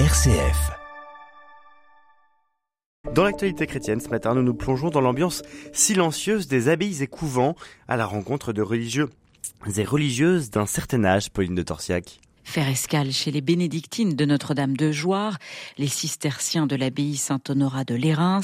RCF. Dans l'actualité chrétienne, ce matin, nous nous plongeons dans l'ambiance silencieuse des abbayes et couvents à la rencontre de religieux et religieuses d'un certain âge, Pauline de Torsiac. Faire escale chez les bénédictines de Notre-Dame de Joire, les cisterciens de l'abbaye Saint-Honorat de Lérins,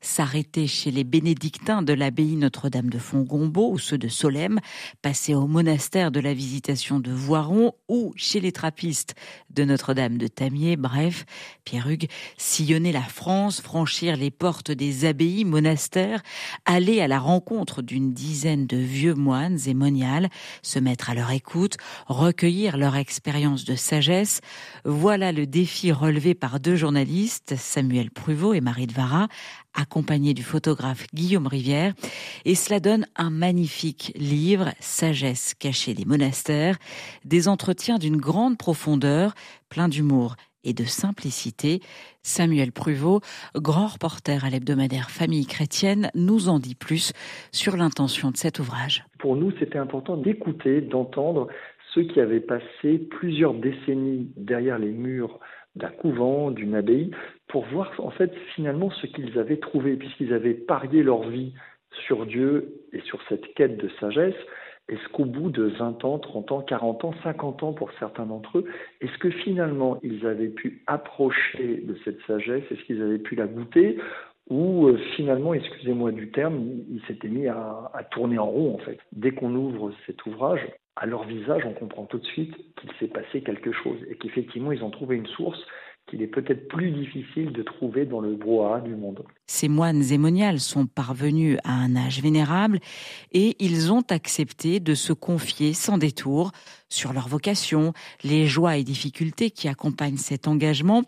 s'arrêter chez les bénédictins de l'abbaye Notre-Dame de Fongombo ou ceux de Solesmes, passer au monastère de la Visitation de Voiron ou chez les trappistes de Notre-Dame de Tamier, bref, Pierre Hugues, sillonner la France, franchir les portes des abbayes, monastères, aller à la rencontre d'une dizaine de vieux moines et moniales, se mettre à leur écoute, recueillir leur expérience de sagesse. Voilà le défi relevé par deux journalistes, Samuel Pruvot et Marie de Vara, accompagnés du photographe Guillaume Rivière. Et cela donne un magnifique livre, Sagesse cachée des monastères, des entretiens d'une grande profondeur, plein d'humour et de simplicité. Samuel Pruvot, grand reporter à l'hebdomadaire Famille chrétienne, nous en dit plus sur l'intention de cet ouvrage. Pour nous, c'était important d'écouter, d'entendre ceux qui avaient passé plusieurs décennies derrière les murs d'un couvent, d'une abbaye, pour voir en fait finalement ce qu'ils avaient trouvé, puisqu'ils avaient parié leur vie sur Dieu et sur cette quête de sagesse. Est-ce qu'au bout de 20 ans, 30 ans, 40 ans, 50 ans pour certains d'entre eux, est-ce que finalement ils avaient pu approcher de cette sagesse? Est-ce qu'ils avaient pu la goûter? Ou euh, finalement, excusez-moi du terme, ils s'étaient mis à, à, tourner en rond en fait. Dès qu'on ouvre cet ouvrage, à leur visage, on comprend tout de suite qu'il s'est passé quelque chose et qu'effectivement, ils ont trouvé une source qu'il est peut-être plus difficile de trouver dans le brouhaha du monde. Ces moines zémoniales sont parvenus à un âge vénérable et ils ont accepté de se confier sans détour sur leur vocation, les joies et difficultés qui accompagnent cet engagement,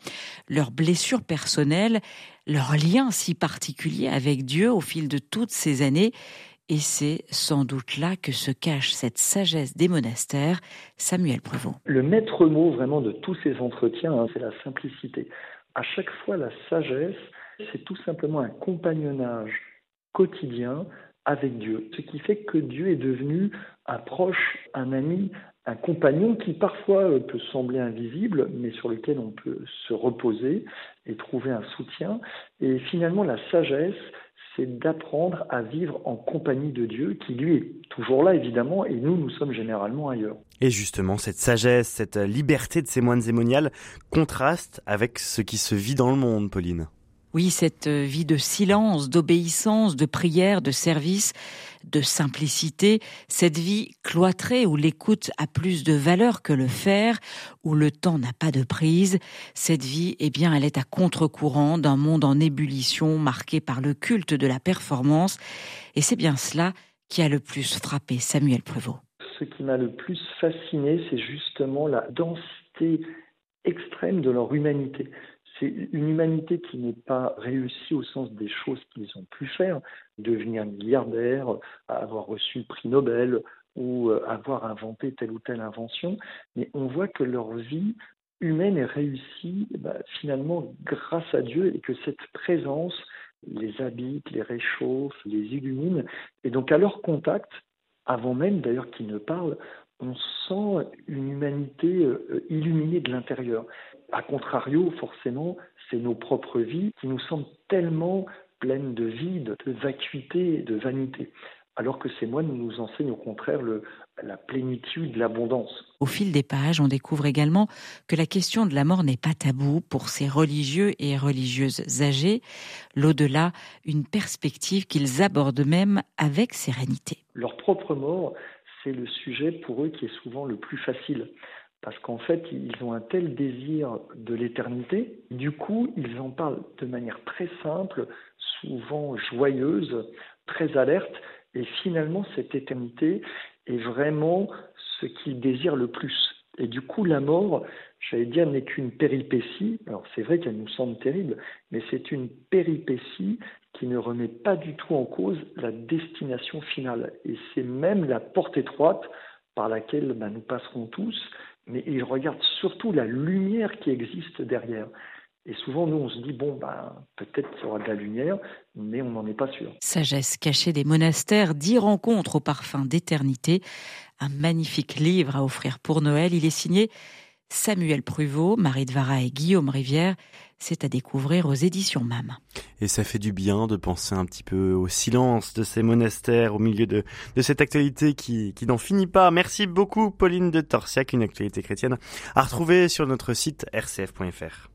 leurs blessures personnelles, leur lien si particulier avec Dieu au fil de toutes ces années et c'est sans doute là que se cache cette sagesse des monastères. Samuel Prevot. Le maître mot vraiment de tous ces entretiens, hein, c'est la simplicité. À chaque fois, la sagesse, c'est tout simplement un compagnonnage quotidien avec Dieu. Ce qui fait que Dieu est devenu un proche, un ami, un compagnon qui parfois euh, peut sembler invisible, mais sur lequel on peut se reposer et trouver un soutien. Et finalement, la sagesse, c'est d'apprendre à vivre en compagnie de Dieu, qui lui est toujours là évidemment, et nous, nous sommes généralement ailleurs. Et justement, cette sagesse, cette liberté de ces moines zémoniales contraste avec ce qui se vit dans le monde, Pauline. Oui, cette euh, vie de silence, d'obéissance, de prière, de service, de simplicité, cette vie cloîtrée où l'écoute a plus de valeur que le faire, où le temps n'a pas de prise, cette vie, eh bien, elle est à contre-courant d'un monde en ébullition marqué par le culte de la performance. Et c'est bien cela qui a le plus frappé Samuel Prevot. Ce qui m'a le plus fasciné, c'est justement la densité extrême de leur humanité. C'est une humanité qui n'est pas réussie au sens des choses qu'ils ont pu faire, devenir milliardaire, avoir reçu le prix Nobel ou euh, avoir inventé telle ou telle invention, mais on voit que leur vie humaine est réussie bah, finalement grâce à Dieu et que cette présence les habite, les réchauffe, les illumine. Et donc à leur contact, avant même d'ailleurs qu'ils ne parlent, on sent une humanité euh, illuminée de l'intérieur. A contrario, forcément, c'est nos propres vies qui nous semblent tellement pleines de vide, de vacuité, de vanité. Alors que ces moines nous enseignent au contraire le, la plénitude, l'abondance. Au fil des pages, on découvre également que la question de la mort n'est pas tabou pour ces religieux et religieuses âgées. L'au-delà, une perspective qu'ils abordent même avec sérénité. Leur propre mort, c'est le sujet pour eux qui est souvent le plus facile. Parce qu'en fait, ils ont un tel désir de l'éternité, du coup, ils en parlent de manière très simple, souvent joyeuse, très alerte, et finalement, cette éternité est vraiment ce qu'ils désirent le plus. Et du coup, la mort, j'allais dire, n'est qu'une péripétie. Alors c'est vrai qu'elle nous semble terrible, mais c'est une péripétie qui ne remet pas du tout en cause la destination finale. Et c'est même la porte étroite par laquelle ben, nous passerons tous, mais il regarde surtout la lumière qui existe derrière. Et souvent, nous, on se dit, bon, ben, peut-être qu'il y aura de la lumière, mais on n'en est pas sûr. Sagesse cachée des monastères, dix rencontres au parfum d'éternité. Un magnifique livre à offrir pour Noël. Il est signé Samuel Pruvot, Marie de Vara et Guillaume Rivière. C'est à découvrir aux éditions MAM. Et ça fait du bien de penser un petit peu au silence de ces monastères au milieu de, cette actualité qui, qui n'en finit pas. Merci beaucoup Pauline de Torsiac, une actualité chrétienne à retrouver sur notre site rcf.fr.